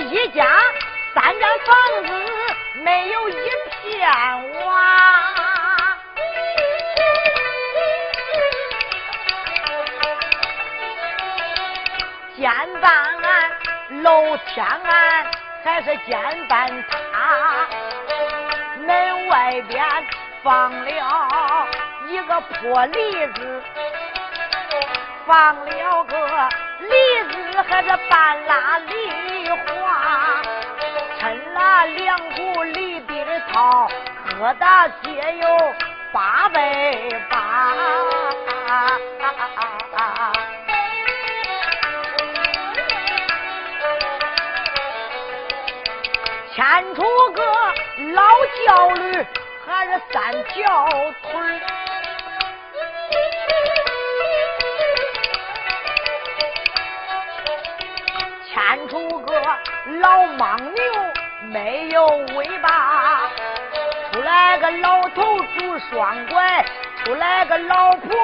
一家三间房子没有一片瓦，肩膀俺楼天俺还是肩膀塌，门外边放了一个破梨子，放了个梨还是半拉梨花，抻了两股梨的套，疙瘩皆有八百八。牵出个老轿驴，还是三条腿看出个老莽牛，没有尾巴；出来个老头拄双拐，出来个老婆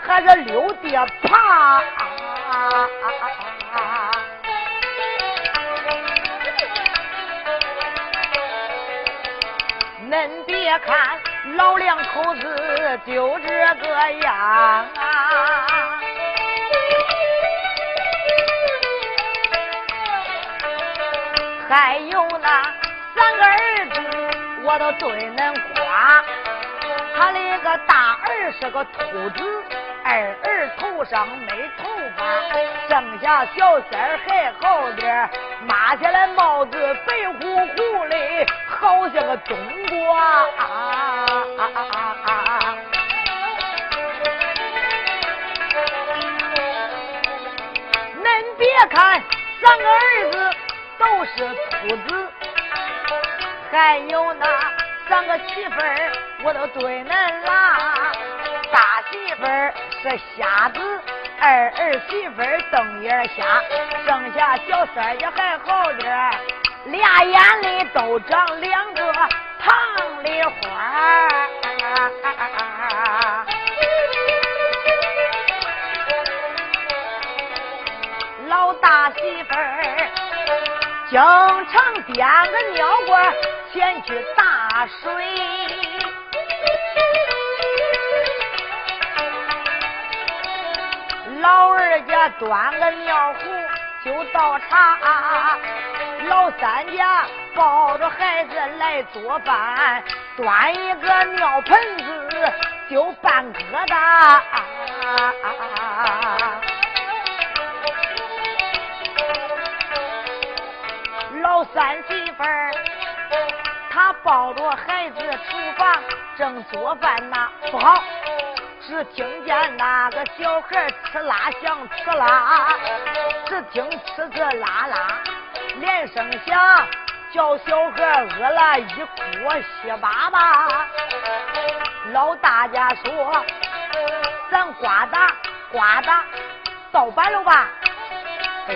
还是溜爹爬。恁别看老两口子就这个样啊，还有那三个儿子，我都对恁夸。他那个大儿是个秃子，二儿头上没头发，剩下小三还好点儿，抹下来帽子白乎乎的，好像个冬瓜。恁别看三个儿子都是秃子，还有那三个媳妇儿，我都对恁拉。大媳妇儿是瞎子，二儿媳妇儿瞪眼瞎，剩下小三也还好点，俩眼里都长两个糖梨花。老大媳妇儿经常点个尿罐前去打水。老二家端个尿壶就倒茶，老三家抱着孩子来做饭，端一个尿盆子就半疙瘩。三媳妇儿，她抱着孩子厨房正做饭呢，不好。只听见那个小孩吃啦响吃啦，只听呲呲啦啦连声响，叫小孩饿了一锅稀巴巴。老大家说：“咱呱嗒呱嗒到板了吧？”哎，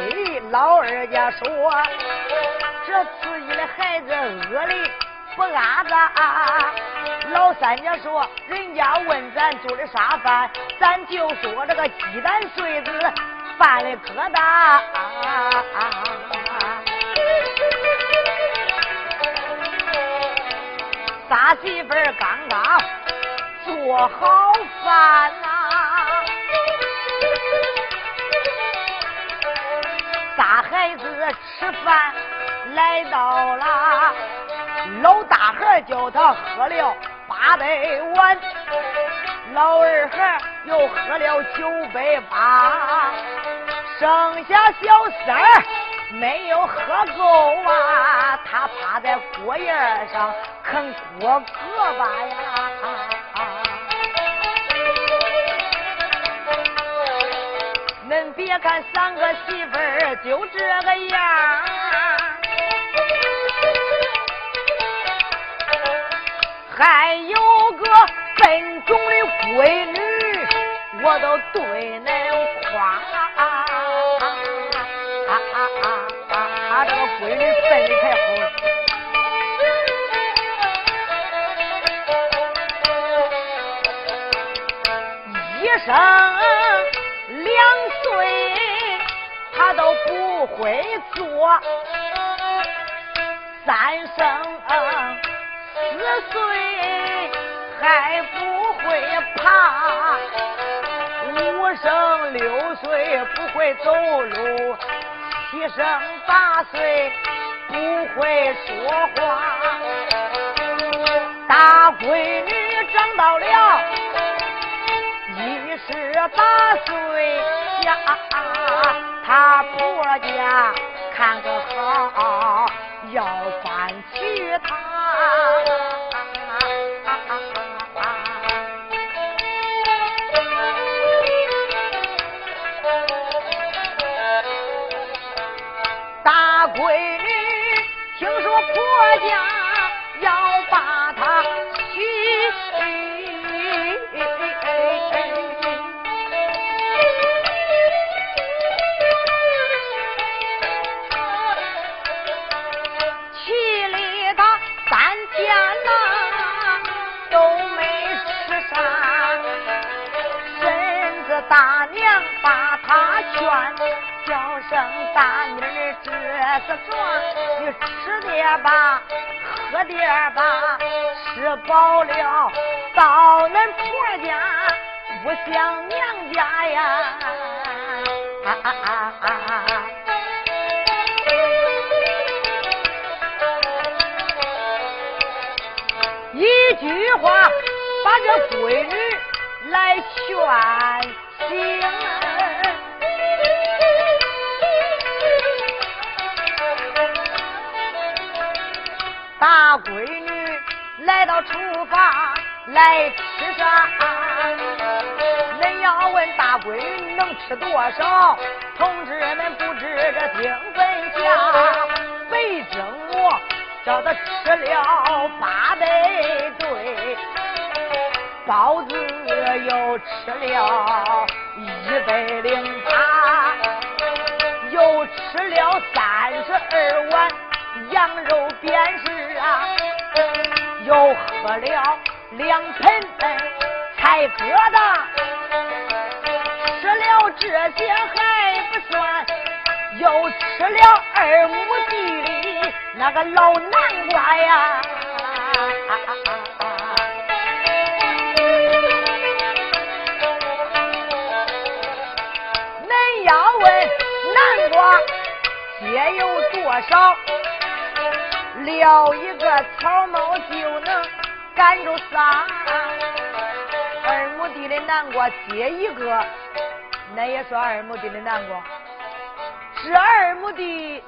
老二家说：“这自己的孩子饿的。”不安子啊！老三家说，人家问咱做的啥饭，咱就说这个鸡蛋碎子饭的疙瘩。仨媳妇儿刚刚做好饭呐，吃饭来到了。老大孩叫他喝了八百碗，老二孩又喝了九百八，剩下小三儿没有喝够啊！他趴在锅沿上啃锅胳膊呀。恁别看三个媳妇儿就这个样。还有个笨重的闺女，我都对恁夸。啊啊啊啊！他这个闺女笨的太好。一生会做。三生四岁还不会爬，五生六岁不会走路，七生八岁不会说话。大闺女长到了一十八岁呀，他婆家看个好。要搬娶她，大闺女听说婆家大娘把他劝，叫声大妮儿这是壮，你吃点吧，喝点吧，吃饱了到恁婆家不像娘家呀。一句话把这闺女来劝。大闺女来到厨房来吃啥？恁要问大闺女能吃多少？同志们不知这听分下，北京我叫他吃了八百对。包子又吃了一百零八，又吃了三十二碗羊肉便是啊，又喝了两盆盆菜疙瘩，吃了这些还不算，又吃了二亩地里那个老南瓜呀。还有多少？撂一个草帽就能赶住仨。二亩地的南瓜结一个，那也算二亩地的南瓜。这二亩地，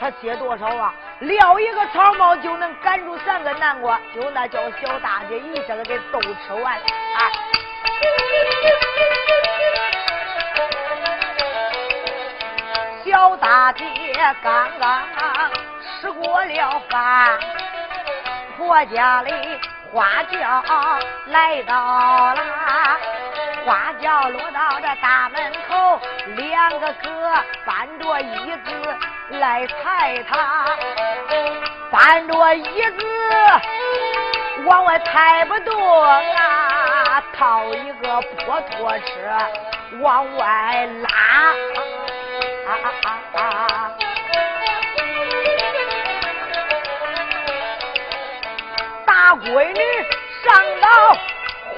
他结多少啊？撂一个草帽就能赶住三个南瓜，就那叫小大姐一下子给都吃完啊！老大姐刚刚吃过了饭，婆家里花轿来到了，花轿落到这大门口，两个哥搬着椅子来抬他，搬着椅子往外抬不动啊，套一个破拖车往外拉。大闺女上到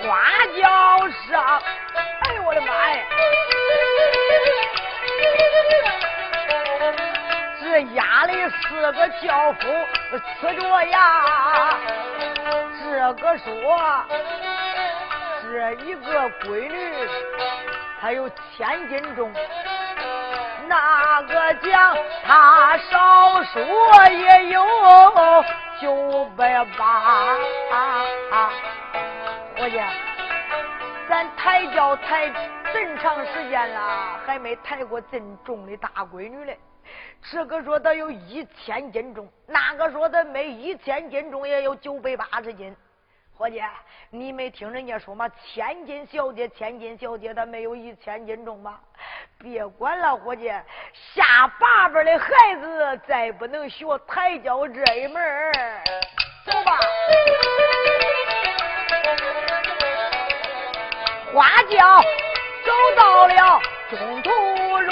花轿上，哎呦我的妈呀！这压的四个轿夫呲着牙，这个说这一个闺女她有千斤重。那个讲，他少说也有九百八。伙计，咱抬轿抬真长时间了，还没抬过这么重的大闺女嘞。这个说他有一千斤重，那个说他没一千斤重，也有九百八十斤。伙计，你没听人家说吗？千金小姐，千金小姐，她没有一千斤重吗？别管了，伙计，下八辈的孩子再不能学抬轿这一门走吧。花轿走到了中途路。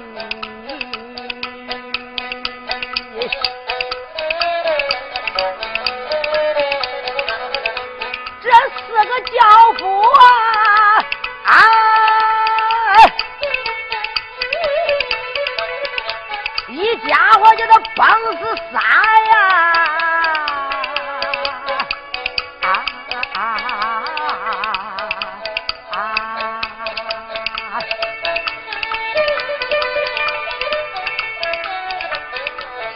这四个轿夫啊啊一家伙叫他崩死仨呀啊啊啊啊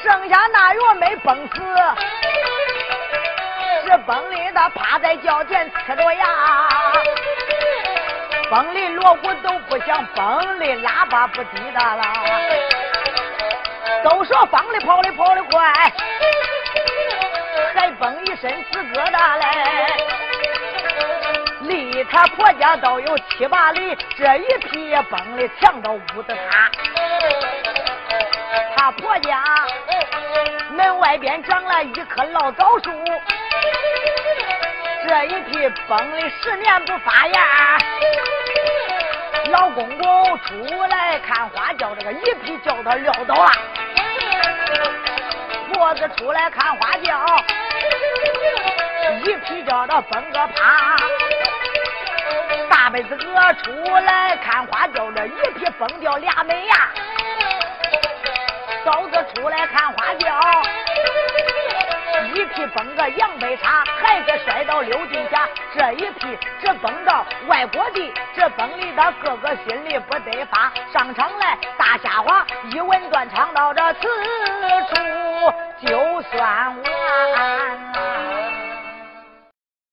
剩下哪月没崩死是崩里他趴在轿前呲着牙，崩里锣鼓都不响，崩里喇叭不滴答啦。都说方里跑的跑的快，还崩一身死疙瘩嘞。离他婆家倒有七八里，这一匹崩的墙都捂得塌。他婆家。门外边长了一棵老枣树，这一批崩的十年不发芽。老公公出来看花轿，这个一批叫他撂倒了。婆子出来看花轿，一批叫他崩个趴。大辈子哥出来看花轿，这一批崩掉俩门牙。嫂子出来看，一批崩个杨白茶，孩子摔到六进家，这一匹只崩到外国地，这崩的他哥哥心里不得发。上场来大瞎话，一文断唱到这此处就算完。